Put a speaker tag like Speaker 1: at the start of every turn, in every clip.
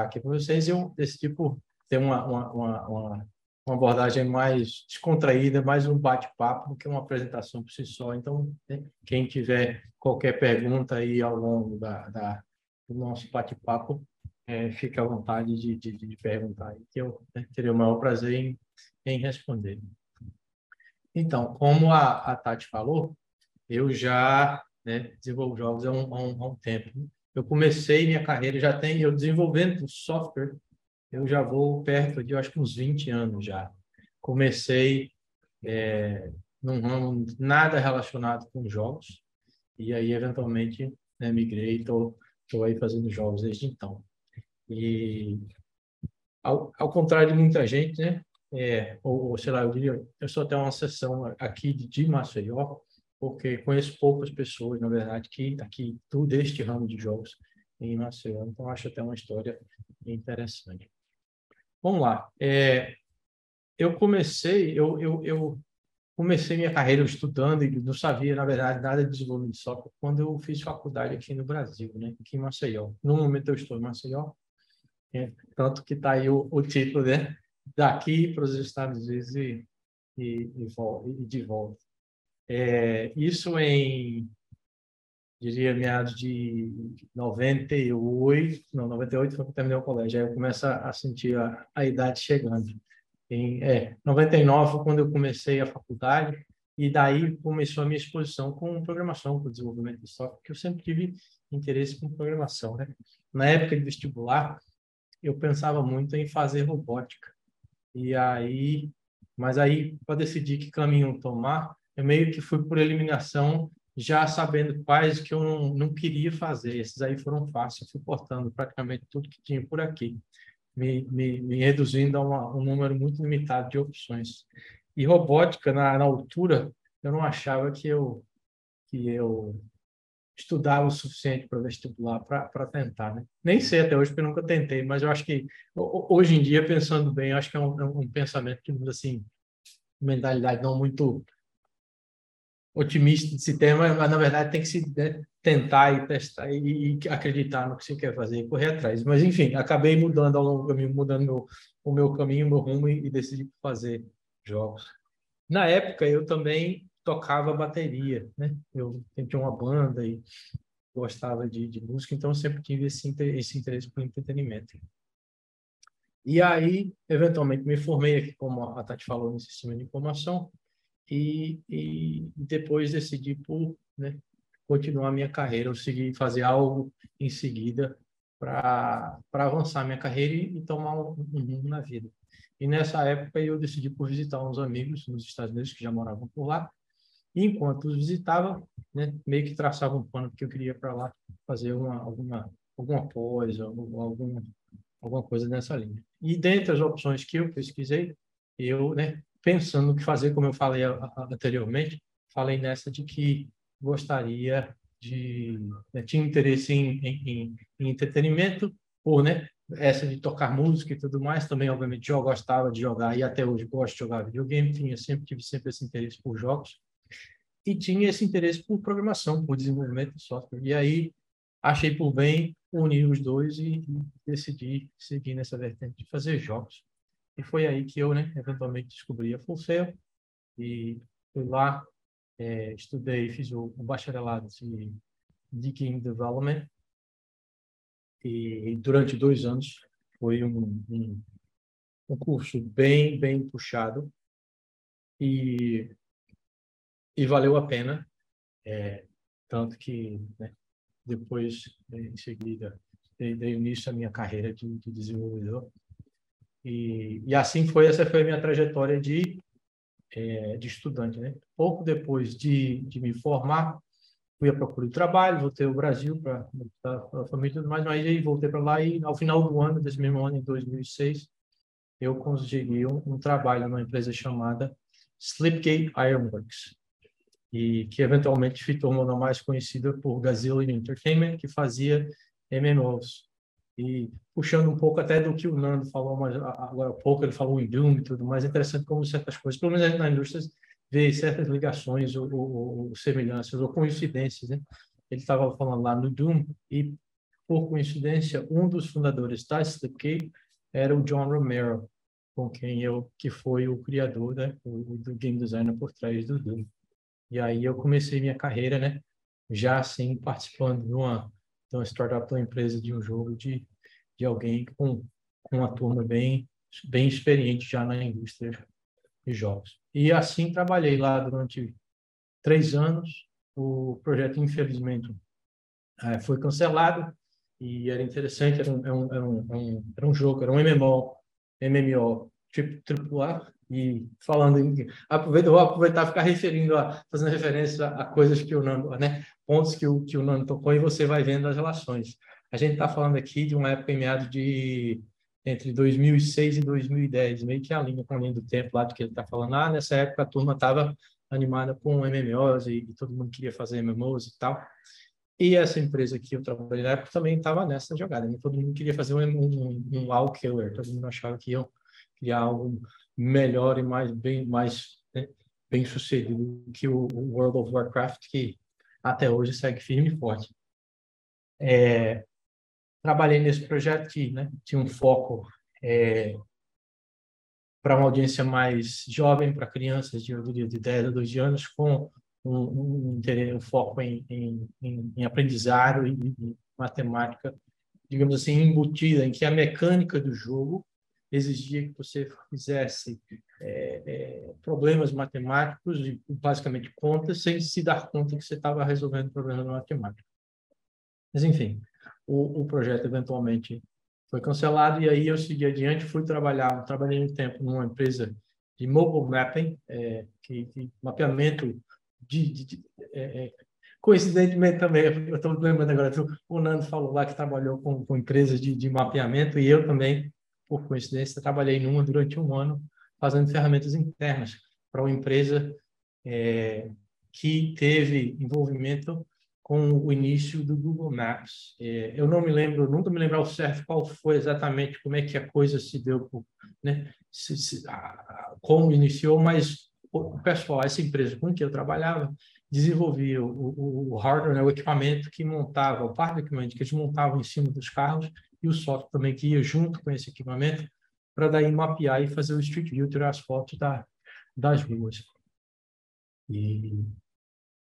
Speaker 1: aqui para vocês, eu decidi por ter uma, uma, uma, uma abordagem mais descontraída, mais um bate-papo do que uma apresentação por si só. Então, né, quem tiver qualquer pergunta aí ao longo da, da do nosso bate-papo, é, fique à vontade de, de, de perguntar, que eu né, terei o maior prazer em, em responder. Então, como a, a Tati falou, eu já né, desenvolvo jogos há um, há um, há um tempo. Eu comecei minha carreira, já tem, eu desenvolvendo software eu já vou perto de, eu acho que uns 20 anos já. Comecei é, num ramo nada relacionado com jogos, e aí, eventualmente, né, migrei e estou aí fazendo jogos desde então. E, ao, ao contrário de muita gente, né, é, ou, ou, sei lá, eu diria, eu só tenho uma sessão aqui de, de Maceió, porque conheço poucas pessoas, na verdade, que aqui, tudo este ramo de jogos em Maceió, então acho até uma história interessante. Vamos lá. É, eu comecei, eu, eu, eu comecei minha carreira estudando e não sabia, na verdade, nada de desenvolvimento de software quando eu fiz faculdade aqui no Brasil, né? aqui em Maceió. No momento eu estou em Maceió, é, tanto que está aí o, o, título, né? Daqui para os Estados Unidos e, e, e, e de volta. É, isso em diria meados de 98, não, 98 foi quando terminei o colégio, aí eu começo a sentir a, a idade chegando. Em é, 99 foi quando eu comecei a faculdade, e daí começou a minha exposição com programação, com desenvolvimento de software, porque eu sempre tive interesse com programação. Né? Na época de vestibular, eu pensava muito em fazer robótica. E aí, mas aí, para decidir que caminho tomar, eu meio que fui por eliminação já sabendo quais que eu não, não queria fazer. Esses aí foram fáceis, fui cortando praticamente tudo que tinha por aqui, me, me, me reduzindo a uma, um número muito limitado de opções. E robótica, na, na altura, eu não achava que eu, que eu estudava o suficiente para vestibular para tentar, né? Nem sei até hoje, porque eu nunca tentei, mas eu acho que hoje em dia, pensando bem, acho que é um, é um pensamento que, assim, mentalidade não muito otimista de se ter, mas, na verdade tem que se né, tentar e testar e, e, acreditar no que você quer fazer e correr atrás. Mas enfim, acabei mudando ao longo do caminho, mudando o meu caminho, o meu rumo e, e decidi fazer jogos. Na época eu também tocava bateria, né? Eu tinha uma banda e gostava de, de música, então sempre tive esse, esse interesse por entretenimento. E aí, eventualmente, me formei aqui, como a Tati falou, no sistema de informação, e, e depois decidi por né, continuar minha carreira, ou seguir fazer algo em seguida para avançar minha carreira e, e tomar um, um rumo na vida. E nessa época eu decidi por visitar uns amigos nos Estados Unidos que já moravam por lá. E enquanto os visitava, né, meio que traçava um plano que eu queria para lá fazer uma, alguma alguma coisa, alguma alguma coisa nessa linha. E dentre as opções que eu pesquisei, eu né, pensando no que fazer, como eu falei anteriormente, falei nessa de que gostaria de né, tinha interesse em, em, em, entretenimento por né essa de tocar música e tudo mais também obviamente eu gostava de jogar e até hoje gosto de jogar videogame tinha sempre tive sempre esse interesse por jogos e tinha esse interesse por programação por desenvolvimento de software. E aí achei por bem unir os dois e, e decidi seguir nessa vertente de fazer jogos e foi aí que eu, né, eventualmente descobri a Fulcel e fui lá, é, estudei, fiz o, o bacharelado de, de Game Development. E durante dois anos foi um, um, um curso bem, bem puxado e, e valeu a pena, é, tanto que né, depois, em seguida, dei, dei início à minha carreira de, de desenvolvedor e, e assim foi, essa foi a minha trajetória de, é, de estudante. Né? Pouco depois de, de me formar, fui à procura de trabalho, voltei ao Brasil para a família e tudo mais, mas aí voltei para lá e ao final do ano, desse mesmo ano, em 2006, eu consegui um, um trabalho numa empresa chamada Slipgate Ironworks, e que eventualmente se tornou mais conhecida por Gazillion Entertainment, que fazia MMOs. E puxando um pouco até do que o Nando falou mas agora há pouco, ele falou em Doom e tudo mais, é interessante como certas coisas, pelo menos na indústria, vê certas ligações ou, ou, ou semelhanças ou coincidências, né? Ele estava falando lá no Doom e por coincidência, um dos fundadores da Slipkey era o John Romero, com quem eu, que foi o criador, né, o, do game designer por trás do Doom. E aí eu comecei minha carreira, né, já assim participando de uma, uma startup, de uma empresa, de um jogo, de, de alguém com, com uma turma bem, bem experiente já na indústria de jogos. E assim trabalhei lá durante três anos. O projeto, infelizmente, é, foi cancelado e era interessante, era um, era um, era um, era um jogo, era um MMO, MMO tipo A, e falando aproveito, vou aproveitar ficar referindo a, fazendo referência a, coisas que o Nando, né, pontos que o, que o Nando tocou e você vai vendo as relações. A gente está falando aqui de uma época em meados de entre 2006 e 2010, meio que a linha com a linha do tempo lá do que ele está falando. Ah, nessa época a turma estava animada com MMOs e, e, todo mundo queria fazer MMOs e tal. E essa empresa que eu trabalhei na época também estava nessa jogada. Né? Todo mundo queria fazer um, um, um Killer, todo mundo achava que iam criar algo melhor e mais bem mais né, bem sucedido que o, World of Warcraft, que até hoje segue firme e forte. É, trabalhei nesse projeto que né, tinha um foco é, para uma audiência mais jovem, para crianças de, de 10 a 12 anos, com um, um, um foco em, em, em, aprendizado e matemática, digamos assim, embutida, em que a mecânica do jogo exigia que você fizesse é, é, problemas matemáticos basicamente contas sem se dar conta que você estava resolvendo problemas matemáticos. Mas enfim, o, o projeto eventualmente foi cancelado e aí eu segui adiante, fui trabalhar, trabalhei um tempo numa empresa de mobile mapping, é, que, mapeamento de, de, de é, é coincidentemente também, eu estou lembrando agora, o Nando falou lá que trabalhou com, com empresas de, de mapeamento e eu também, por coincidência, trabalhei numa durante um ano fazendo ferramentas internas para uma empresa é, que teve envolvimento com o início do Google Maps. É, eu não me lembro, nunca me lembro ao certo qual foi exatamente como é que a coisa se deu, né? Se, se, a, como iniciou, mas o pessoal, essa empresa com que eu trabalhava, desenvolvia o, o, o hardware, né, o equipamento que montava, o par equipamento que eles montavam em cima dos carros e o software também que ia junto com esse equipamento para daí mapear e fazer o Street View, tirar as fotos da, das ruas. E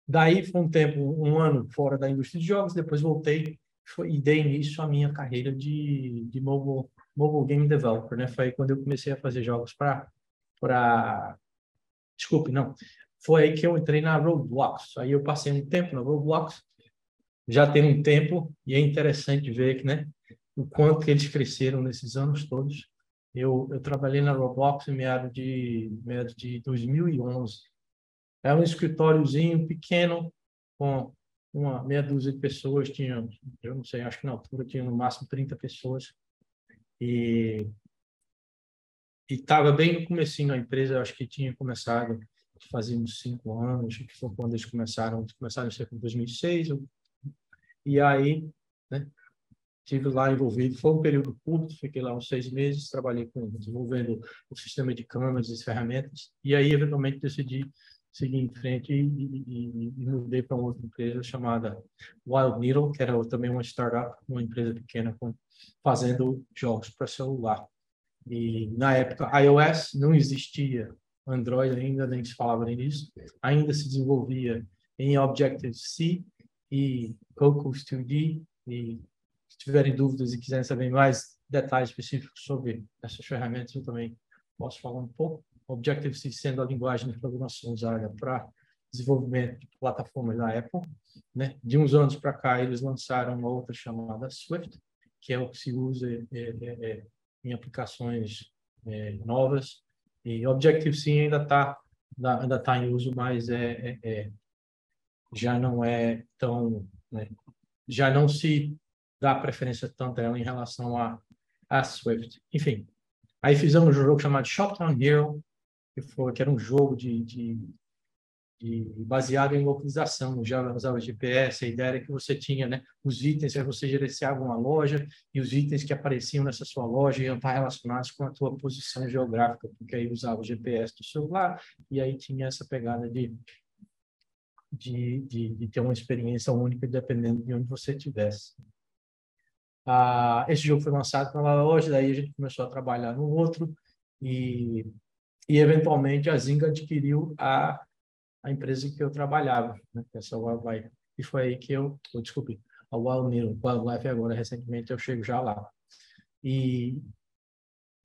Speaker 1: Daí foi um tempo, um ano fora da indústria de jogos, depois voltei foi, e dei início à minha carreira de, de mobile, mobile game developer, né? Foi quando eu comecei a fazer jogos para para desculpe, não. Foi aí que eu entrei na Roblox. Aí eu passei um tempo na Roblox. Já tem um tempo e é interessante ver que, né, o quanto que eles cresceram nesses anos todos. Eu, eu trabalhei na Roblox em meados de meados de 2011 é um escritóriozinho pequeno, com uma meia dúzia de pessoas, tinha, eu não sei, acho que na altura tinha no máximo 30 pessoas. E estava bem no comecinho a empresa, acho que tinha começado fazia uns cinco anos, que foi quando eles começaram, começaram a ser em 2006, e aí, né, tive lá envolvido, foi um período curto, fiquei lá uns seis meses, trabalhei com desenvolvendo o sistema de câmeras e ferramentas, e aí eventualmente decidi segui em frente e, e, e mudei para uma outra empresa chamada Wild Needle, que era também uma startup, uma empresa pequena com, fazendo jogos para celular. E na época iOS não existia, Android ainda nem se falava nisso, ainda se desenvolvia em Objective-C e Cocos 2D. E tiverem dúvidas e quiserem saber mais detalhes específicos sobre essas ferramentas, eu também posso falar um pouco. Objective-C sendo a linguagem de programação usada para desenvolvimento de plataformas da Apple. Né? De uns anos para cá, eles lançaram uma outra chamada Swift, que é o que se usa é, é, é, em aplicações é, novas. E Objective-C ainda está ainda tá em uso, mas é, é, é, já não é tão... Né? já não se dá preferência tanto a ela em relação a, a Swift. Enfim, aí fizemos um jogo chamado Shoptown Hero, que, foi, que era um jogo de, de, de baseado em localização, já usava GPS, a ideia era que você tinha né, os itens, aí você gerenciava uma loja e os itens que apareciam nessa sua loja iam estar relacionados com a tua posição geográfica, porque aí usava o GPS do celular e aí tinha essa pegada de, de, de, de ter uma experiência única dependendo de onde você estivesse. Ah, esse jogo foi lançado numa loja, daí a gente começou a trabalhar no outro e, e eventualmente a Zinga adquiriu a, a empresa que eu trabalhava, né? essa é Wildlife. E foi aí que eu, oh, desculpe, a Wild Wildlife agora, recentemente eu chego já lá. E,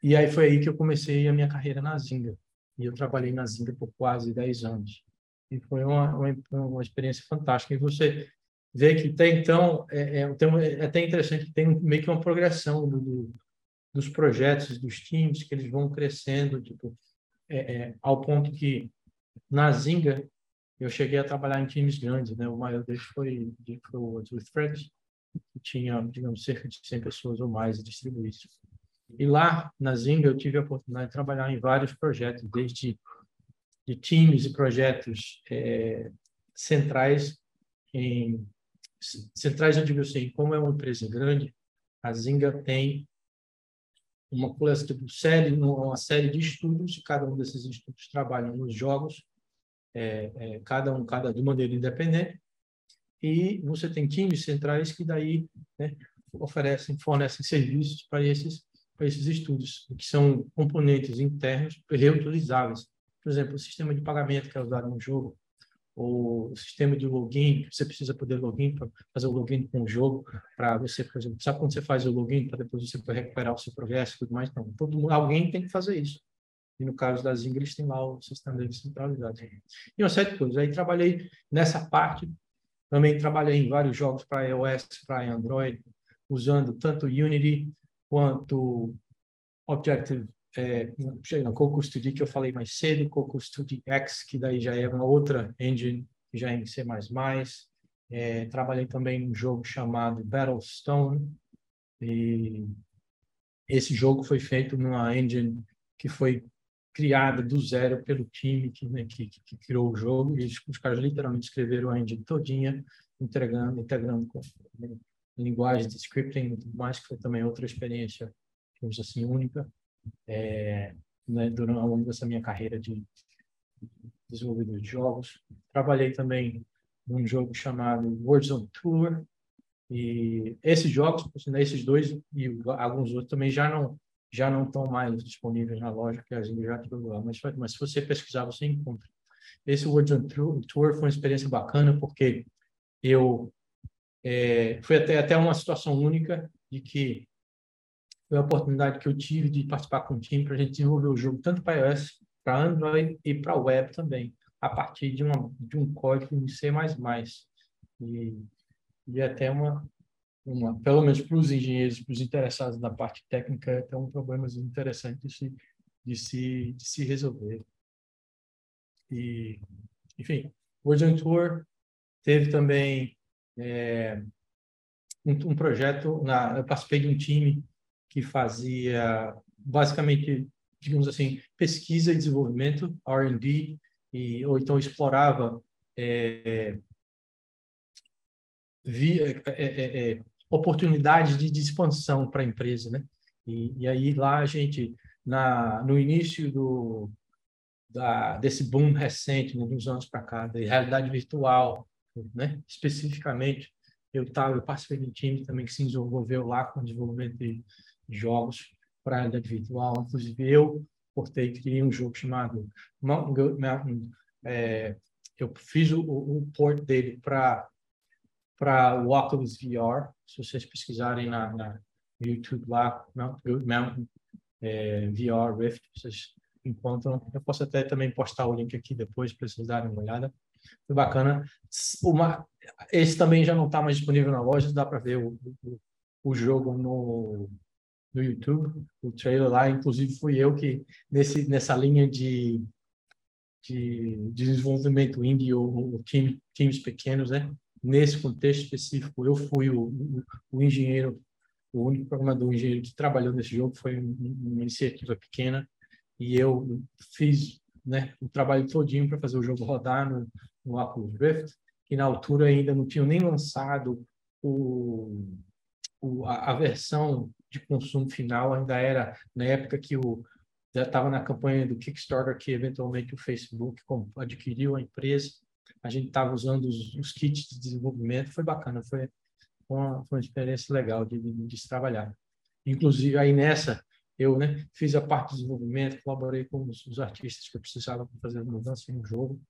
Speaker 1: e aí foi aí que eu comecei a minha carreira na Zinga. E eu trabalhei na Zinga por quase 10 anos. E foi uma, uma, uma experiência fantástica. E você vê que até então é, é, é até interessante que tem meio que uma progressão do, do, dos projetos, dos times, que eles vão crescendo, tipo, é, é, ao ponto que na Zinga eu cheguei a trabalhar em times grandes, né? O maior deles foi, o With Friends, que tinha, digamos, cerca de 100 pessoas ou mais distribuídos. E lá na Zinga eu tive a oportunidade de trabalhar em vários projetos, desde de times e projetos é, centrais em centrais eu digo assim, como é uma empresa grande, a Zinga tem uma série, uma série de estudos, e cada um desses estudos trabalham nos jogos, é, é, cada um cada de maneira independente, e você tem times centrais que daí né, oferecem, fornecem serviços para esses para esses estudos, que são componentes internos reutilizáveis. Por exemplo, o sistema de pagamento que é usado no jogo, o sistema de login, você precisa poder login para fazer o login com o jogo, para você, por exemplo, sabe quando você faz o login para depois você recuperar o seu progresso e tudo mais? Não, todo mundo, alguém tem que fazer isso. E no caso das Ingrid, tem lá o sistema deles centralizado. E uma série de coisas. Aí trabalhei nessa parte, também trabalhei em vários jogos para iOS, para Android, usando tanto Unity quanto Objective é, no Coco Studio que eu falei mais cedo, Coco Studio X, que daí já é uma outra engine, já é em C++. É, trabalhei também num jogo chamado Battlestone, e esse jogo foi feito numa engine que foi criada do zero pelo time que, né, que, que, criou o jogo, e os caras literalmente escreveram a engine todinha, entregando, integrando com linguagem de scripting e tudo mais, que foi também outra experiência, digamos assim, única é, né, durante ao longo dessa minha carreira de desenvolvedor de jogos. Trabalhei também num jogo chamado Warzone Tour e esses jogos, esses dois e alguns outros também já não já não estão mais disponíveis na loja, que a gente já tirou mas, mas se você pesquisar, você encontra. Esse Warzone Tour foi uma experiência bacana, porque eu é, foi até, até uma situação única de que foi a oportunidade que eu tive de participar com o time para a gente desenvolver o jogo tanto para iOS, para Android e para web também, a partir de, uma, de um código em C++. E, e até uma, uma, pelo menos para os engenheiros, para os interessados na parte técnica, é até um problema interessante de se, de se, de se resolver. E, enfim, o Origin Tour teve também é, um, um, projeto, na, eu participei de um time que fazia basicamente, digamos assim, pesquisa e desenvolvimento, R&D, e ou então explorava é, via, é, é, é, oportunidades de, de expansão para a empresa, né? E, e, aí lá a gente na no início do da, desse boom recente, né, dos anos para cá, da realidade virtual, né? Especificamente, eu tava, eu participei de um time também que se desenvolveu lá com desenvolvimento de jogos para virtual. Inclusive, eu portei, criei um jogo chamado Mountain Mountain. É, eu fiz o, o port dele para para o Oculus VR. Se vocês pesquisarem na, na YouTube lá, Mountain, Mountain é, VR Rift, vocês encontram. Eu posso até também postar o link aqui depois para vocês darem uma olhada. Foi bacana. Uma, esse também já não está mais disponível na loja, dá para ver o, o, o jogo no, no YouTube, o trailer lá, inclusive fui eu que nesse nessa linha de de, desenvolvimento indie ou, ou time, times pequenos, né? Nesse contexto específico, eu fui o, o, o engenheiro, o único programador engenheiro que trabalhou nesse jogo, foi uma iniciativa pequena. E eu fiz né, o trabalho todinho para fazer o jogo rodar no, no Oculus Rift, que na altura ainda não tinham nem lançado o, o a, a versão de consumo final ainda era na época que o já estava na campanha do Kickstarter que eventualmente o Facebook adquiriu a empresa. A gente estava usando os, os, kits de desenvolvimento, foi bacana, foi uma, foi uma experiência legal de, de, de trabalhar. Inclusive, aí nessa, eu né, fiz a parte de desenvolvimento, colaborei com os, os artistas que eu precisava fazer mudança no jogo.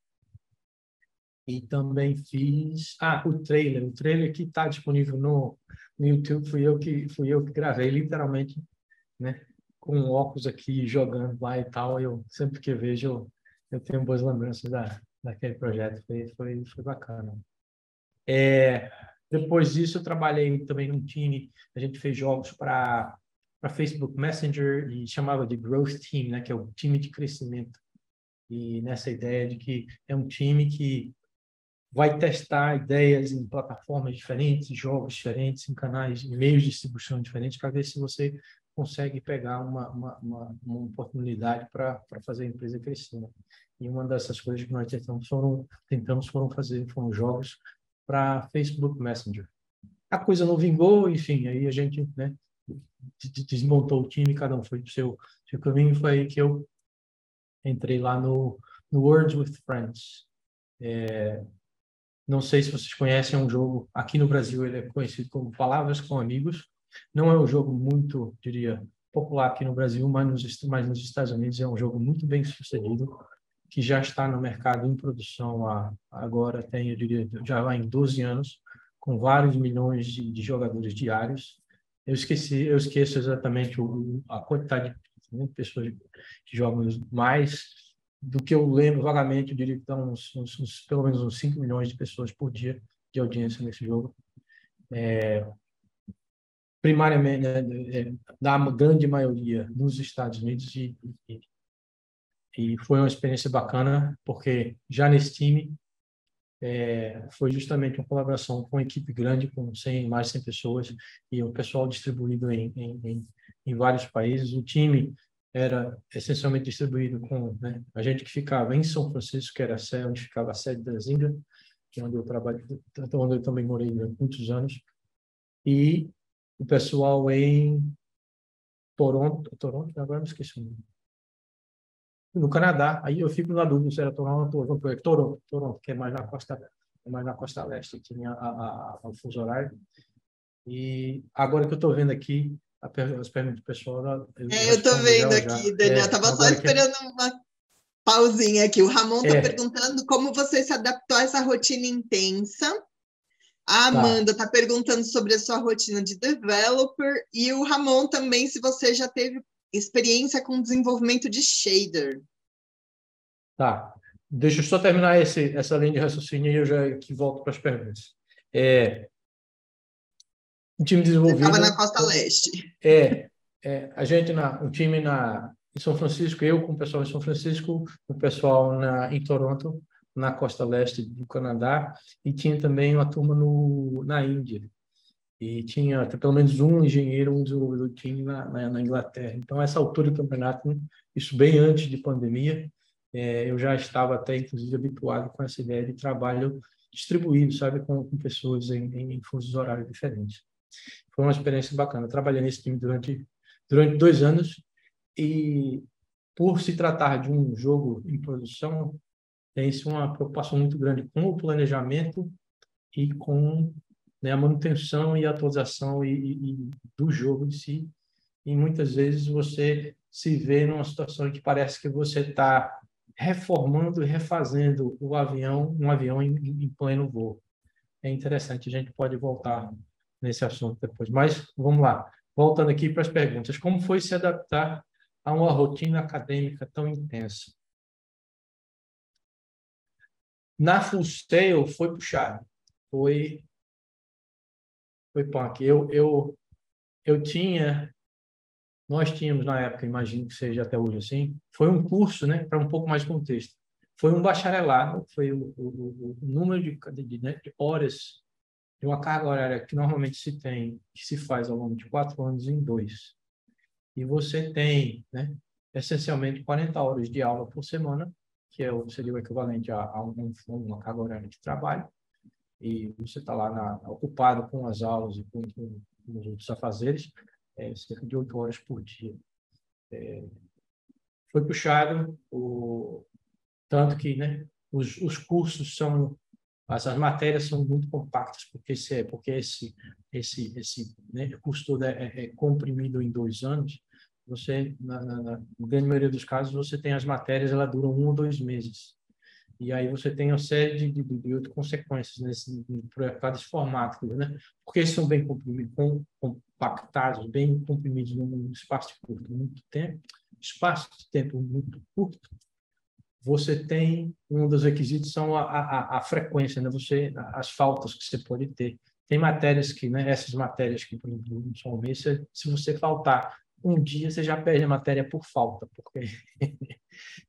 Speaker 1: E também fiz ah, o trailer. O trailer que está disponível no, no YouTube fui eu que fui eu que gravei literalmente, né? Com óculos aqui jogando lá e tal. Eu sempre que vejo eu tenho boas lembranças da daquele projeto. Foi foi foi bacana. É, depois disso eu trabalhei também num time. A gente fez jogos para para Facebook Messenger e chamava de Growth Team, né? Que é o time de crescimento. E nessa ideia de que é um time que vai testar ideias em plataformas diferentes, jogos diferentes, em canais, em meios de distribuição diferentes, para ver se você consegue pegar uma, uma, uma, uma oportunidade para fazer a empresa crescer. Né? E uma dessas coisas que nós tentamos foram, tentamos foram fazer foram jogos para Facebook Messenger. A coisa não vingou, enfim, aí a gente né, desmontou o time, cada um foi para o seu, seu caminho. Foi aí que eu entrei lá no, no Words with Friends. É, não sei se vocês conhecem, é um jogo, aqui no Brasil ele é conhecido como Palavras com Amigos. Não é um jogo muito, diria, popular aqui no Brasil, mas nos, mas nos Estados Unidos é um jogo muito bem sucedido, que já está no mercado em produção há, agora tem, eu diria, já vai em 12 anos, com vários milhões de, de jogadores diários. Eu esqueci, eu esqueço exatamente o, a quantidade de pessoas que jogam mais, do que eu lembro vagamente, eu diria que estão uns, uns, uns, pelo menos uns 5 milhões de pessoas por dia de audiência nesse jogo. É, primariamente, né, é, da grande maioria nos Estados Unidos e, e, e, foi uma experiência bacana, porque já nesse time é, foi justamente uma colaboração com uma equipe grande, com 100, mais de 100 pessoas, e o pessoal distribuído em, em, em, em vários países. O time era essencialmente distribuído com né, a gente que ficava em São Francisco, que era a sede, onde ficava a sede da Zinga, que é onde eu trabalho, onde eu também morei durante muitos anos, e o pessoal em Toronto, Toronto, agora me esqueci o nome. No Canadá, aí eu fico na dúvida se era Toronto ou Toronto, Toronto, Toronto, que é mais na costa, é mais na costa leste, tinha a, a, o fuso horário. E agora que eu estou vendo aqui, as perguntas pessoal.
Speaker 2: Eu, é, eu estou vendo aqui, já. Daniel. Estava é, só esperando que... uma pausinha aqui. O Ramon está é. perguntando como você se adaptou a essa rotina intensa. A tá. Amanda está tá perguntando sobre a sua rotina de developer. E o Ramon também, se você já teve experiência com desenvolvimento de shader.
Speaker 1: Tá. Deixa eu só terminar esse, essa linha de raciocínio e eu já aqui volto para as perguntas. É, um time desenvolvido.
Speaker 2: Estava na Costa Leste.
Speaker 1: É, é a gente na, um time na em São Francisco, eu com o pessoal em São Francisco, o pessoal na em Toronto, na costa leste do Canadá, e tinha também uma turma no na Índia. E tinha pelo menos um engenheiro, um desenvolvedor de time na, na, na, Inglaterra. Então, essa altura do campeonato, isso bem antes de pandemia, é, eu já estava até, inclusive, habituado com essa ideia de trabalho distribuído, sabe, com, com pessoas em, em fusos horários diferentes. Foi uma experiência bacana. Eu trabalhei nesse time durante, durante dois anos e, por se tratar de um jogo em produção, tem-se uma preocupação muito grande com o planejamento e com né, a manutenção e atualização e, e, e do jogo em si. E muitas vezes você se vê numa situação em que parece que você está reformando e refazendo o avião, um avião em, em pleno voo. É interessante, a gente pode voltar nesse assunto depois. Mas vamos lá, voltando aqui para as perguntas. Como foi se adaptar a uma rotina acadêmica tão intensa? Na Full Sail foi puxado, foi foi punk. Eu eu eu tinha nós tínhamos na época, imagino que seja até hoje assim, foi um curso, né, para um pouco mais de contexto. Foi um bacharelado, foi o, o, o número de, de, né, de horas de uma carga horária que normalmente se tem, que se faz ao longo de quatro anos em dois. E você tem, né, essencialmente 40 horas de aula por semana, que é seria o equivalente a, a um, uma carga horária de trabalho, e você está lá na, ocupado com as aulas e com, com, com os outros afazeres, é, cerca de oito horas por dia. É, foi puxado, o, tanto que né, os, os cursos são Essas matérias são muito compactas, porque esse, é, porque esse, esse, esse né, curso todo é, é, comprimido em dois anos, você, na, na, na, grande maioria dos casos, você tem as matérias, elas duram um ou dois meses. E aí você tem uma série de, de, de outras consequências nesse, para esse formato, né? Porque eles são bem compactados, bem comprimidos num espaço de curto, muito tempo, espaço de tempo muito curto, você tem um dos requisitos são a, a, a, frequência, né? Você as faltas que você pode ter. Tem matérias que, né? Essas matérias que, por exemplo, São Mês, se você faltar um dia, você já perde a matéria por falta, porque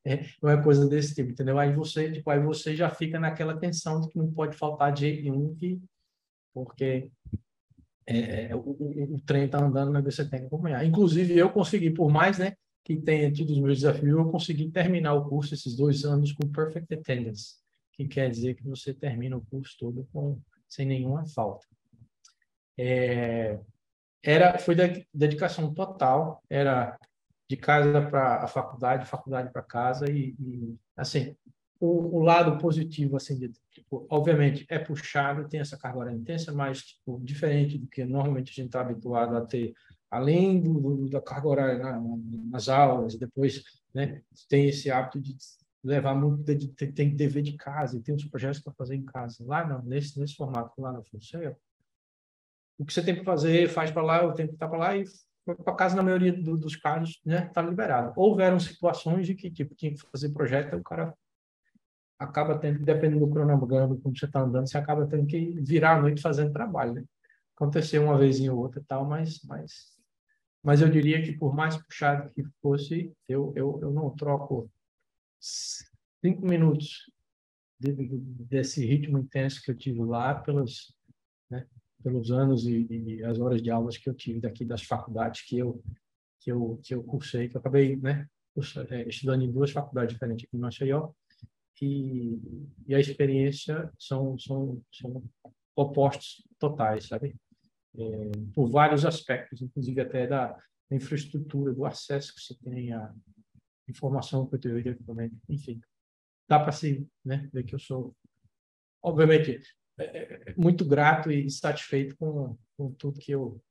Speaker 1: é, não é coisa desse tipo, entendeu? Aí você, tipo, aí você já fica naquela tensão de que não pode faltar de jeito nenhum, que, porque é, é o, o, o, trem está andando, mas você tem que acompanhar. Inclusive, eu consegui, por mais, né? Que tenha tido os meus desafios, eu consegui terminar o curso esses dois anos com perfect attendance, que quer dizer que você termina o curso todo com sem nenhuma falta. É, era foi dedicação total, era de casa para a faculdade, faculdade para casa e, e assim o, o, lado positivo assim de, tipo, obviamente é puxado, tem essa carga horária intensa, mas tipo, diferente do que normalmente a gente está habituado a ter além do, do, da carga horária na, nas aulas, depois né, tem esse hábito de levar muito, de, de, tem dever de casa, e tem uns projetos para fazer em casa. Lá não, nesse, nesse formato, lá na Fonseca, o que você tem para fazer, faz para lá, eu tenho que estar para lá e para casa, na maioria do, dos casos, né, está liberado. Houveram situações de que, tipo, tinha que fazer projeto, o cara acaba tendo, dependendo do cronograma, como você está andando, você acaba tendo que virar a noite fazendo trabalho, né? Aconteceu uma vez ou outra e tal, mas, mas mas eu diria que por mais puxado que fosse, eu, eu, eu não troco cinco minutos de, de, desse ritmo intenso que eu tive lá pelos, né, pelos anos e, e, as horas de aulas que eu tive daqui das faculdades que eu que eu que eu cursei, que eu acabei, né, é, estudando em duas faculdades diferentes aqui em Maceió e, e a experiência são são são opostos totais, sabe? É, por vários aspectos, inclusive até da, infraestrutura, do acesso que você tem à informação, conteúdo, equipamento, enfim. Dá para se né, ver que eu sou, obviamente, é, é, é, muito grato e satisfeito com, com tudo que eu,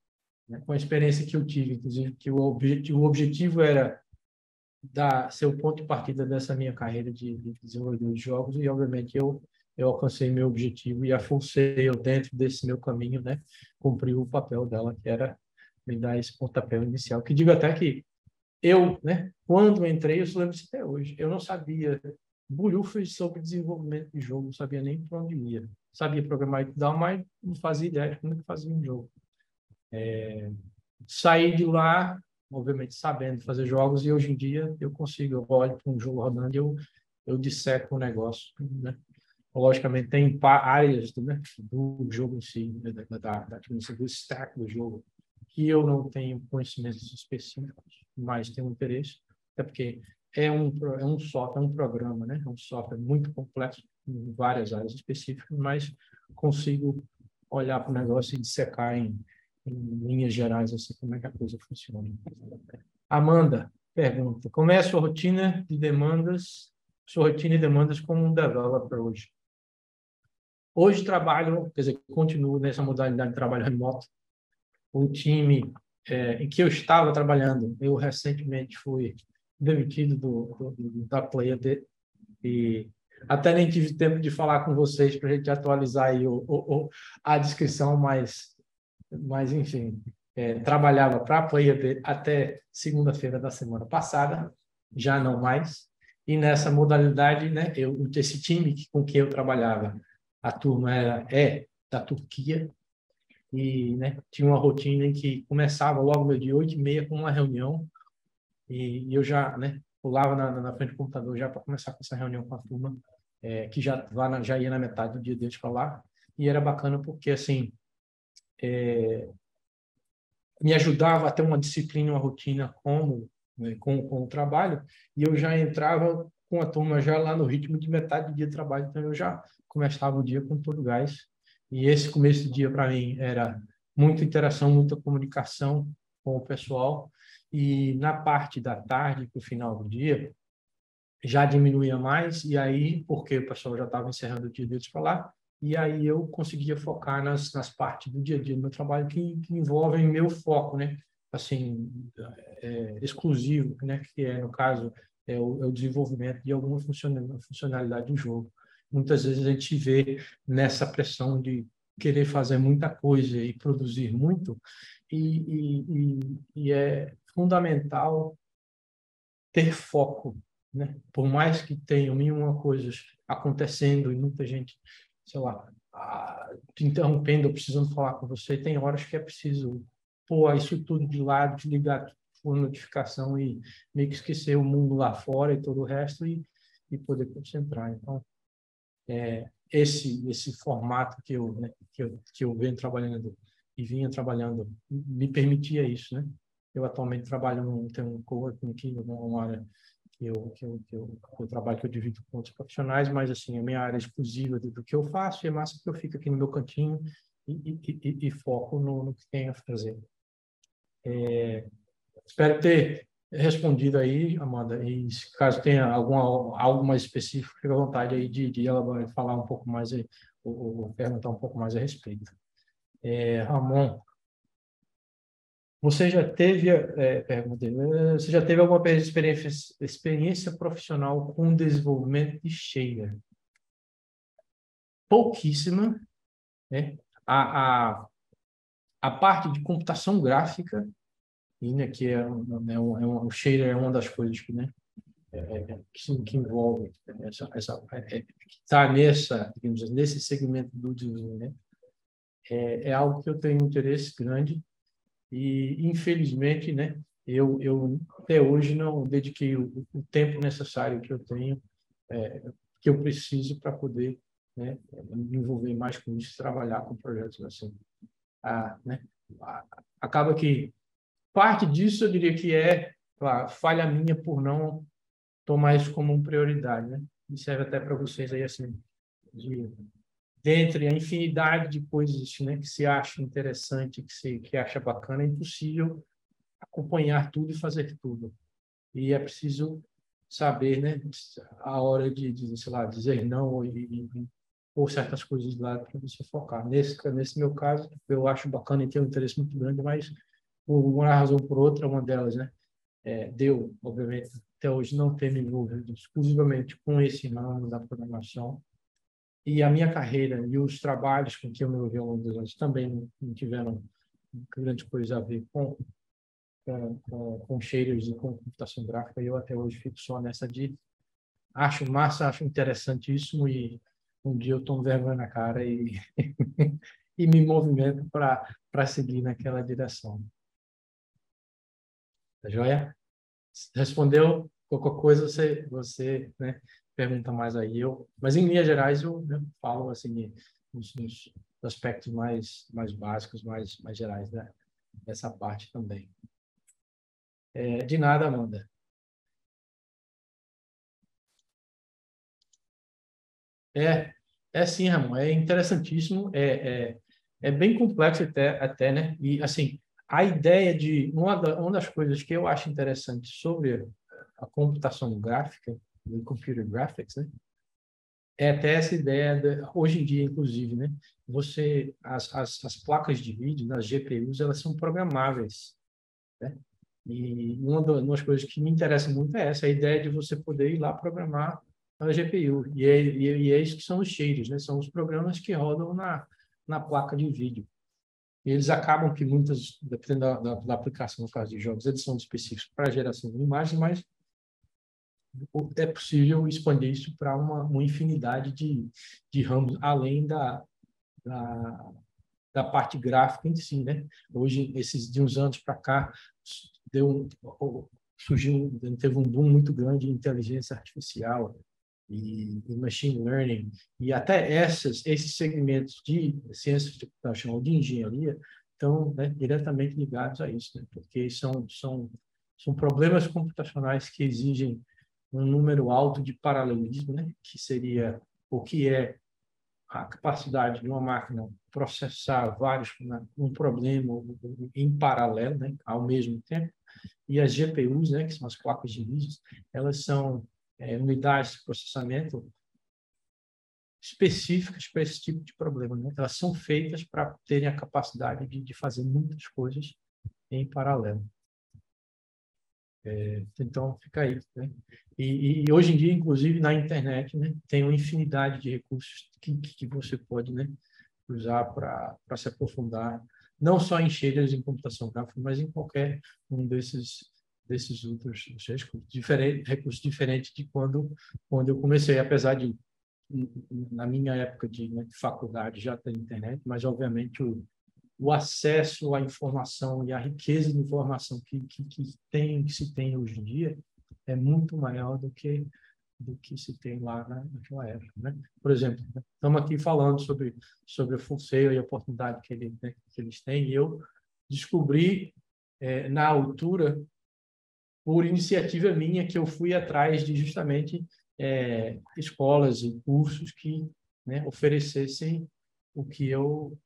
Speaker 1: né, com a experiência que eu tive, inclusive que o o objetivo era dar, ser o ponto de partida dessa minha carreira de, de desenvolvedor de jogos e, obviamente, eu eu alcancei meu objetivo e a eu dentro desse meu caminho, né, cumpriu o papel dela, que era me dar esse pontapé inicial. Que digo até que eu, né, quando entrei, eu lembro até hoje, eu não sabia bulhufas sobre desenvolvimento de jogo, não sabia nem para onde ia. Sabia programar e tal, mas não fazia ideia de como é fazia um jogo. É, saí de lá, obviamente, sabendo fazer jogos, e hoje em dia eu consigo, eu olho para um jogo rodando e eu, eu disseco o negócio, né? Logicamente tem áreas né, do jogo em si, né, da, da, da, do stack do jogo, que eu não tenho conhecimentos específicos, mas tenho interesse, até porque é um, é um software, é um programa, né? É um software muito complexo em várias áreas específicas, mas consigo olhar para o negócio e dissecar em, em linhas gerais assim como é que a coisa funciona. Amanda pergunta: como é a sua rotina de demandas, sua rotina de demandas como um developer hoje? Hoje trabalho, quer dizer, continuo nessa modalidade de trabalho remoto. O time é, em que eu estava trabalhando, eu recentemente fui demitido do, do da Player e até nem tive tempo de falar com vocês para a gente atualizar aí o, o, a descrição, mas, mas enfim, é, trabalhava para a Player até segunda-feira da semana passada, já não mais. E nessa modalidade, né, eu, esse time com que eu trabalhava a turma era, é da Turquia e né, tinha uma rotina em que começava logo de oito e meia com uma reunião e, e eu já né, pulava na, na, frente do computador já para começar com essa reunião com a turma é, que já, na, já ia na metade do dia deles para lá e era bacana porque assim é, me ajudava a ter uma disciplina, uma rotina como né, com, com o trabalho e eu já entrava com a turma já lá no ritmo de metade do dia de trabalho, então eu já começava o dia com todo gás. E esse começo do dia, para mim, era muita interação, muita comunicação com o pessoal. E na parte da tarde, para o final do dia, já diminuía mais. E aí, porque o pessoal já estava encerrando o dia deles para lá, e aí eu conseguia focar nas, nas partes do dia a dia do meu trabalho que, que envolvem meu foco, né? Assim, é, exclusivo, né? Que é, no caso, é o, é o desenvolvimento de alguma funcionalidade do jogo. Muitas vezes a gente vê nessa pressão de querer fazer muita coisa e produzir muito, e, e, e é fundamental ter foco, né? Por mais que tenha mil uma coisas acontecendo e muita gente, sei lá, te interrompendo precisando falar com você, tem horas que é preciso pôr isso tudo de lado, desligar por notificação e meio que esquecer o mundo lá fora e todo o resto e, e poder concentrar. Então, é, esse esse formato que eu, né, que eu que eu venho trabalhando e vinha trabalhando me permitia isso, né? Eu atualmente trabalho num tenho um coworking aqui numa área que eu, que eu, que eu, eu trabalho que eu divido com outros profissionais, mas assim a minha área exclusiva do, do que eu faço é massa que eu fico aqui no meu cantinho e, e, e, e foco no, no, que tem a fazer. É, espero ter respondido aí, Amanda. E caso tenha alguma, algo mais específico, fique à vontade aí de, de ela falar um pouco mais aí, ou, ou, perguntar um pouco mais a respeito. É, Ramon, você já teve, é, pergunta, você já teve alguma experiência, experiência profissional com desenvolvimento de Shader? Pouquíssima. Né? A, a, a parte de computação gráfica que é, é, um, é um, o shader é uma das coisas que, né, é, é que, que, envolve essa, essa é, é está nessa, digamos, assim, nesse segmento do design, né? É, é algo que eu tenho um interesse grande e infelizmente, né, eu, eu até hoje não dediquei o, o tempo necessário que eu tenho, é, que eu preciso para poder né, me envolver mais com isso, trabalhar com projetos assim. Ah, né, acaba que Parte disso eu diria que é claro, falha minha por não tomar isso como prioridade, né? E serve até para vocês aí assim, de dentre a infinidade de coisas né, que se acha interessante, que se que acha bacana, é impossível acompanhar tudo e fazer tudo. E é preciso saber, né, a hora de, de sei lá, dizer não ou certas coisas lado para você focar. Nesse nesse meu caso, eu acho bacana e tenho um interesse muito grande, mas por uma razão ou por outra, uma delas, né, é, deu, obviamente, até hoje não ter me envolvido exclusivamente com esse ramo da programação. E a minha carreira e os trabalhos com que eu me envolvi ao longo dos anos também não tiveram grande coisa a ver com, com, shaders e com computação gráfica. E eu até hoje fico só nessa de acho massa, acho interessantíssimo e um dia eu tomo vergonha na cara e, e me movimento para seguir naquela direção. Tá joia? Respondeu qualquer coisa, você, você né, pergunta mais aí. Eu, mas, em linhas gerais, eu né, falo assim, nos, nos, aspectos mais, mais básicos, mais, mais gerais né, dessa parte também. É, de nada, Amanda. É, é sim, Ramon, é interessantíssimo, é, é, é bem complexo até, até, né? E, assim, a ideia de uma, da, uma das coisas que eu acho interessante sobre a computação gráfica, o computer graphics, né, é até essa ideia de, hoje em dia, inclusive, né, você as, as, as placas de vídeo, nas GPUs, elas são programáveis, né? E uma das coisas que me interessa muito é essa, a ideia de você poder ir lá programar a GPU. E é, e é isso que são os shaders, né? São os programas que rodam na, na placa de vídeo. E eles acabam que muitas, dependendo da, da, da, aplicação, no caso de jogos, eles são específicos para geração de imagens, mas é possível expandir isso para uma, uma, infinidade de, de ramos, além da, da, da, parte gráfica em si, né? Hoje, esses de uns anos para cá, deu surgiu, teve um boom muito grande de inteligência artificial, e, e, machine learning e até essas esses segmentos de ciência de computação ou de engenharia estão né, diretamente ligados a isso, né? porque são são são problemas computacionais que exigem um número alto de paralelismo, né? que seria o que é a capacidade de uma máquina processar vários né, um problema em paralelo, né, ao mesmo tempo. E as GPUs, né, que são as placas de vídeo, elas são é, unidades de processamento específicas para esse tipo de problema. Né? Elas são feitas para terem a capacidade de, de fazer muitas coisas em paralelo. É, então, fica aí. Né? E, e, hoje em dia, inclusive, na internet, né, tem uma infinidade de recursos que, que você pode né, usar para se aprofundar, não só em shaders em computação gráfica, mas em qualquer um desses desses outros recursos, diferente, recursos diferentes de quando, quando eu comecei, apesar de, na minha época de, né, de faculdade, já ter internet, mas, obviamente, o, o acesso à informação e a riqueza de informação que, que, que, tem, que se tem hoje em dia é muito maior do que do que se tem lá na, naquela época, né? Por exemplo, né? estamos aqui falando sobre sobre o Fonseca e a oportunidade que, ele, né, que eles têm, e eu descobri é, na altura por iniciativa minha que eu fui atrás de justamente é, escolas e cursos que né, oferecessem o que eu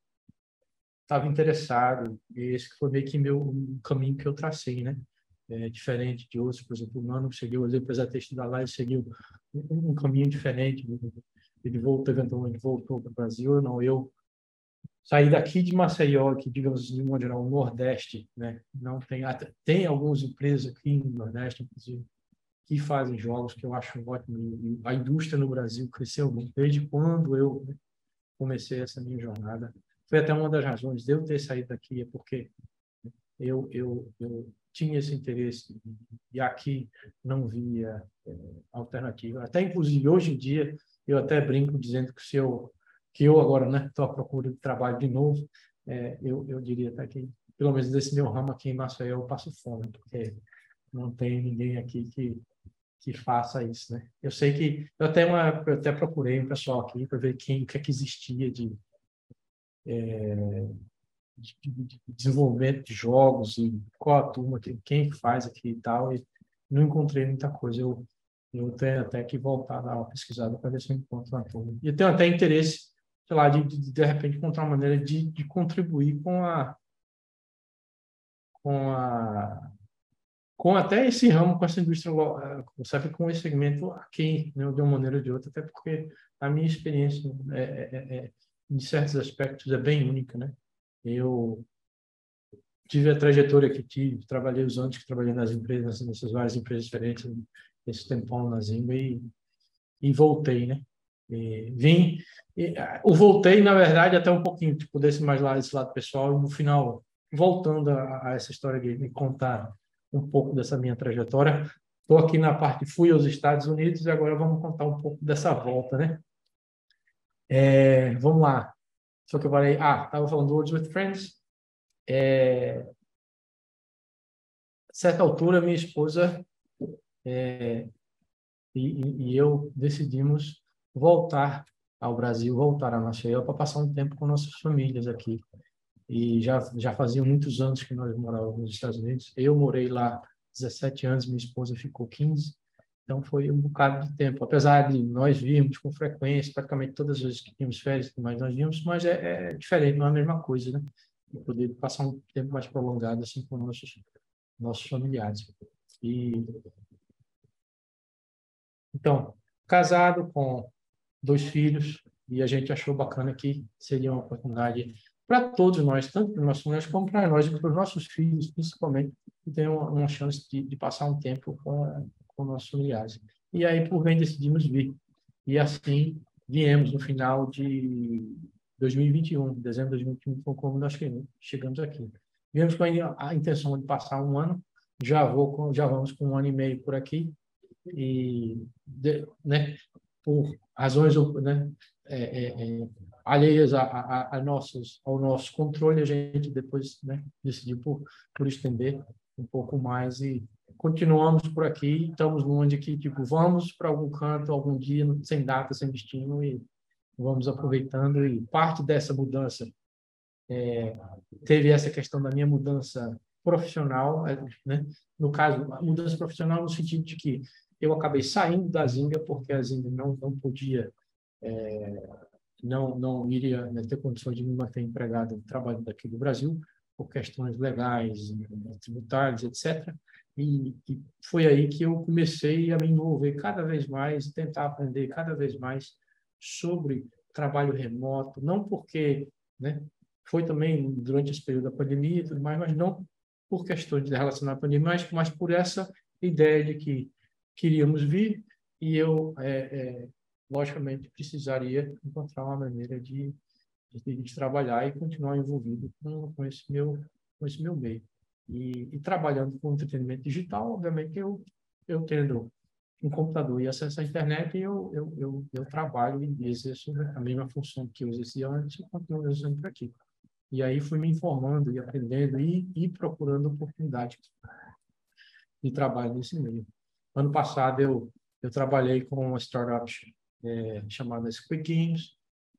Speaker 1: estava interessado. E esse foi meio que meu um caminho que eu tracei, né? É, diferente de outros, por exemplo, o Mano seguiu, apesar de ter estudado lá, ele seguiu um, um caminho diferente. Ele voltou, eventualmente voltou para o Brasil, não, eu sair daqui de Maceió, que digamos de modo geral, o Nordeste, né, não tem tem algumas empresas aqui no Nordeste, inclusive, que fazem jogos que eu acho ótimo. A indústria no Brasil cresceu muito desde quando eu né, comecei essa minha jornada. Foi até uma das razões de eu ter saído daqui, é porque eu, eu, eu tinha esse interesse e aqui não via é, alternativa. Até inclusive hoje em dia eu até brinco dizendo que se eu que eu agora né estou à procura de trabalho de novo, é, eu, eu diria até que, pelo menos desse meu ramo aqui em Maceió, eu passo fome, porque não tem ninguém aqui que, que faça isso, né? Eu sei que, eu até, uma, eu até procurei um pessoal aqui para ver quem, o que é que existia de, é, de, de, desenvolvimento de jogos e qual a turma, quem faz aqui e tal, e não encontrei muita coisa. Eu, eu tenho até que voltar a dar uma pesquisada para ver se eu encontro uma turma. E eu tenho até interesse sei lá, de, de, de repente encontrar uma maneira de, de contribuir com a com a com até esse ramo, com essa indústria, eh, sabe, com esse segmento aqui, né, de uma maneira ou de outra, até porque a minha experiência, é, é, é, em certos aspectos, é bem única, né? Eu tive a trajetória que tive, trabalhei os anos que trabalhei nas empresas, nessas várias empresas diferentes, esse tempão na Zimba, e, e voltei, né? E vim, e, eu voltei, na verdade, até um pouquinho, tipo, desse mais lá, desse lado pessoal, e no final, voltando a, a essa história de contar um pouco dessa minha trajetória, estou aqui na parte, fui aos Estados Unidos e agora vamos contar um pouco dessa volta, né? É, vamos lá. Só que eu falei, ah, estava falando do Words with Friends. É, certa altura, minha esposa é, e, e, eu decidimos voltar ao Brasil, voltar a Maceió para passar um tempo com nossas famílias aqui. E já já fazia muitos anos que nós morávamos nos Estados Unidos. Eu morei lá 17 anos, minha esposa ficou 15. Então foi um bocado de tempo, apesar de nós virmos com frequência, praticamente todas as vezes que tínhamos férias, mas nós víamos, mas é, é, diferente, não é a mesma coisa, né? E poder passar um tempo mais prolongado assim com nossos nossos familiares. E então, casado com dois filhos, e a gente achou bacana que seria uma oportunidade para todos nós, tanto para nós mulheres como para nós e para os nossos filhos, principalmente, que tenham uma, uma chance de, de, passar um tempo com, com nossos familiares. E aí, por bem, decidimos vir. E assim, viemos no final de 2021, dezembro de 2021, foi como nós chegamos aqui. Viemos com a intenção de passar um ano, já, vou com, já vamos com um ano e meio por aqui, e de, né, por razões né, é, é, é, alheias a, a, a, nossos, ao nosso controle, a gente depois né, decidiu por, por estender um pouco mais e continuamos por aqui, estamos onde que tipo vamos para algum canto algum dia sem data, sem destino e vamos aproveitando e parte dessa mudança é, teve essa questão da minha mudança profissional, é, né? No caso, mudança profissional no sentido de que eu acabei saindo da Zinga porque a Zinga não, não podia, é, não, não iria né, ter condições de me manter empregado trabalhando daqui do Brasil, por questões legais, tributárias, etc. E, e, foi aí que eu comecei a me envolver cada vez mais, tentar aprender cada vez mais sobre trabalho remoto, não porque né, foi também durante esse período da pandemia e tudo mais, mas não por questões relacionadas à pandemia, mas, mas por essa ideia de que queríamos vir e eu, é, é, logicamente, precisaria encontrar uma maneira de, de, de, trabalhar e continuar envolvido com, com, esse, meu, com esse meu meio. E, e trabalhando com entretenimento digital, obviamente, eu, eu tendo um computador e acesso à internet, eu, eu, eu, eu trabalho e exerço a mesma função que eu exercia antes e continuo exercendo por aqui. E aí fui me informando e aprendendo e, e procurando oportunidades de trabalho nesse meio. Ano passado eu eu trabalhei com uma startup é, chamada Squid Games.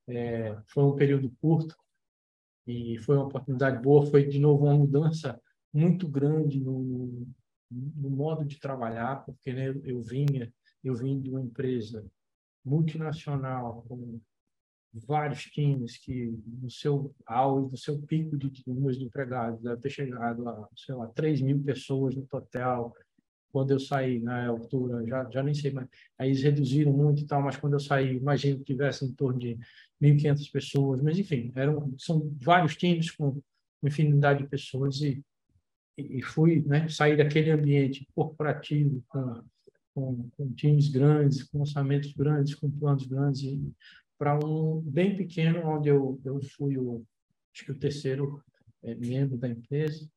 Speaker 1: É, foi um período curto e foi uma oportunidade boa. Foi de novo uma mudança muito grande no, no modo de trabalhar, porque né, eu vinha eu vim de uma empresa multinacional com vários times que no seu auge, no seu pico de números de empregados, deve ter chegado a, sei lá, 3 mil pessoas no total, quando eu saí na altura, já, já nem sei mais, aí eles reduziram muito e tal, mas quando eu saí, imagino que tivesse em torno de 1.500 pessoas, mas enfim, eram, são vários times com infinidade de pessoas e, e fui né, sair daquele ambiente corporativo com, com, com times grandes, com orçamentos grandes, com planos grandes, para um bem pequeno, onde eu, eu fui o, acho que o terceiro é, membro da empresa,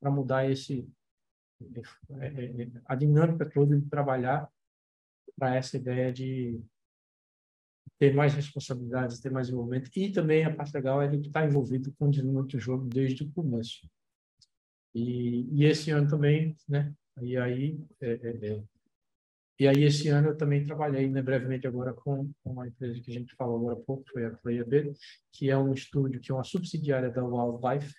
Speaker 1: para mudar esse a dinâmica toda de trabalhar para essa ideia de ter mais responsabilidades, ter mais envolvimento e também a parte legal é de estar envolvido com o desenvolvimento do jogo desde o começo. E, e esse ano também, né? E aí, é, é, é, e aí esse ano eu também trabalhei né, brevemente agora com, com uma empresa que a gente falou agora há pouco, foi a PlayAB, que é um estúdio que é uma subsidiária da Wildlife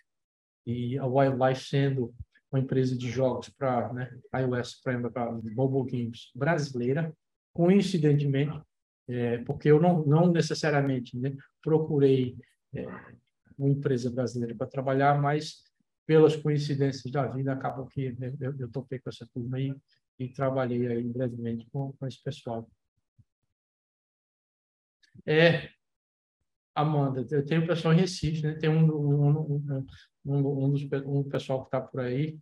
Speaker 1: e a Wildlife sendo uma empresa de jogos para né, iOS, para mobile games brasileira, coincidentemente, é, porque eu não, não necessariamente né, procurei é, uma empresa brasileira para trabalhar, mas pelas coincidências da vida, acabou que né, eu, eu topei com essa turma aí e trabalhei aí brevemente com, com esse pessoal. É, Amanda, eu tenho pessoal em Recife, né? Tem um, um, um, um, um, dos, um pessoal que está por aí,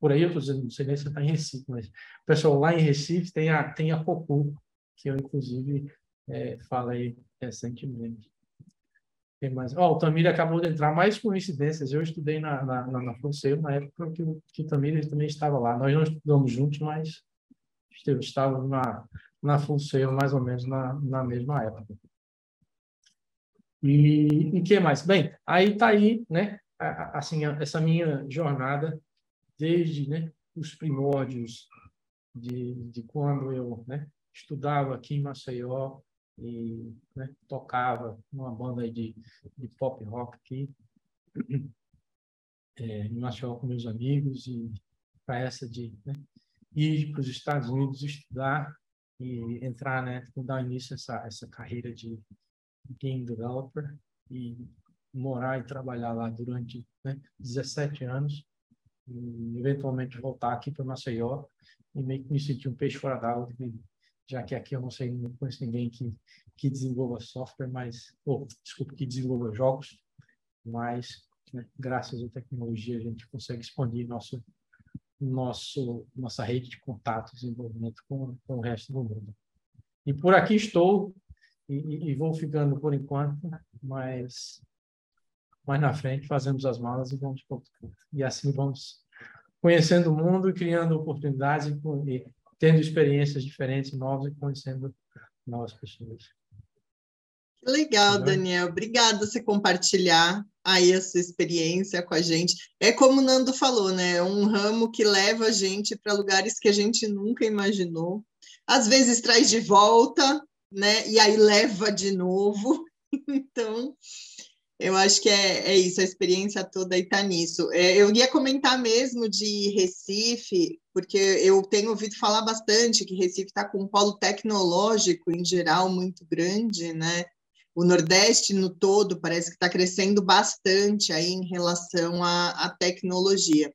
Speaker 1: por aí eu estou dizendo, não sei nem se está em Recife, mas o pessoal lá em Recife tem a, tem a Cocu, que eu, inclusive, é, falei recentemente. Tem mais. Oh, o Tamir acabou de entrar, mais coincidências. Eu estudei na, na, na, na Fonseca na época que, que o Tamir também estava lá. Nós não estudamos juntos, mas estávamos na, na Fonseca mais ou menos na, na mesma época. E o que mais? Bem, aí está aí, né? Assim, essa minha jornada desde né, os primórdios de, de quando eu né, estudava aqui em Maceió e né, tocava numa banda de, de pop rock aqui é, em Maceió com meus amigos e para essa de né, ir para os Estados Unidos estudar e entrar, né, dar início a essa, essa carreira de game developer e morar e trabalhar lá durante né, 17 anos e eventualmente voltar aqui para Maceió e meio que me sentir um peixe fora d'água, já que aqui eu não sei, não conheço ninguém que, que desenvolva software, mas, ou, desculpa, que desenvolva jogos, mas né, graças à tecnologia a gente consegue expandir nosso, nosso, nossa rede de contatos e envolvimento com, com o resto do mundo. E por aqui estou e, e vou ficando por enquanto, mas mais na frente fazemos as malas e vamos E assim vamos conhecendo o mundo, criando oportunidades e, e tendo experiências diferentes, novas e conhecendo novas pessoas.
Speaker 2: Legal, Daniel. Obrigada por você compartilhar aí a sua experiência com a gente. É como o Nando falou, né? É um ramo que leva a gente para lugares que a gente nunca imaginou. Às vezes traz de volta, né? E aí leva de novo. Então, eu acho que é, é isso, a experiência toda está nisso. É, eu ia comentar mesmo de Recife, porque eu tenho ouvido falar bastante que Recife está com um polo tecnológico em geral muito grande, né? O Nordeste no todo parece que está crescendo bastante aí em relação à, à tecnologia.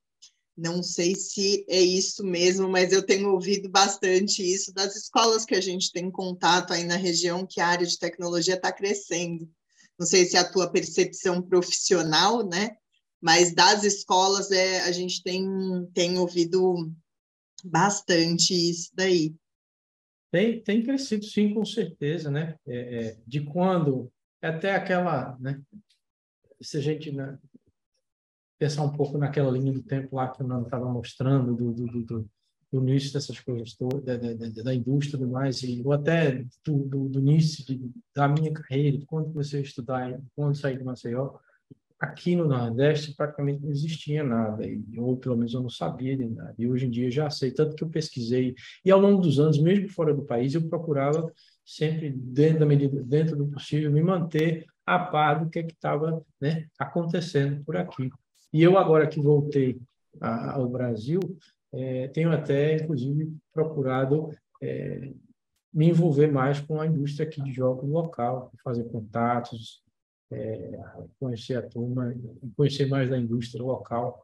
Speaker 2: Não sei se é isso mesmo, mas eu tenho ouvido bastante isso das escolas que a gente tem contato aí na região, que a área de tecnologia está crescendo. Não sei se é a tua percepção profissional, né? Mas das escolas é, a gente tem, tem ouvido bastante isso daí.
Speaker 1: Tem, tem crescido, sim, com certeza, né? É, é, de quando, até aquela, né? Se a gente né, pensar um pouco naquela linha do tempo lá que o Nando estava mostrando, do, do, do, do, início dessas coisas da, da, da indústria e tudo mais, e, ou até do, do, do início de, da minha carreira, quando comecei a estudar, quando saí de Maceió, aqui no Nordeste praticamente não existia nada, ou pelo menos eu não sabia de nada. E hoje em dia já sei, tanto que eu pesquisei. E ao longo dos anos, mesmo fora do país, eu procurava sempre, dentro da medida, dentro do possível, me manter a par do que é estava né, acontecendo por aqui. E eu, agora que voltei ao Brasil, é, tenho até, inclusive, procurado é, me envolver mais com a indústria aqui de jogos local, fazer contatos, é, conhecer a turma, conhecer mais da indústria local.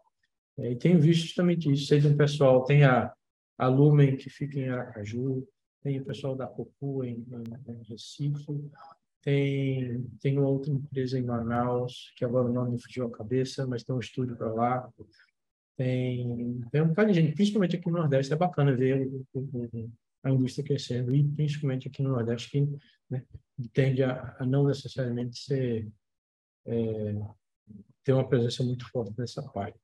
Speaker 1: É, e tenho visto justamente isso. De um pessoal, tem a, a Lumen, que fica em Aracaju, tem o pessoal da Copu em, em, Recife, tem, tem outra empresa em Manaus, que agora o nome me fugiu a cabeça, mas tem um estúdio para lá. Tem, tem um bocado de gente, principalmente aqui no Nordeste. É bacana ver a indústria crescendo, e principalmente aqui no Nordeste, que né, tende a, a, não necessariamente ser, é, ter uma presença muito forte nessa parte.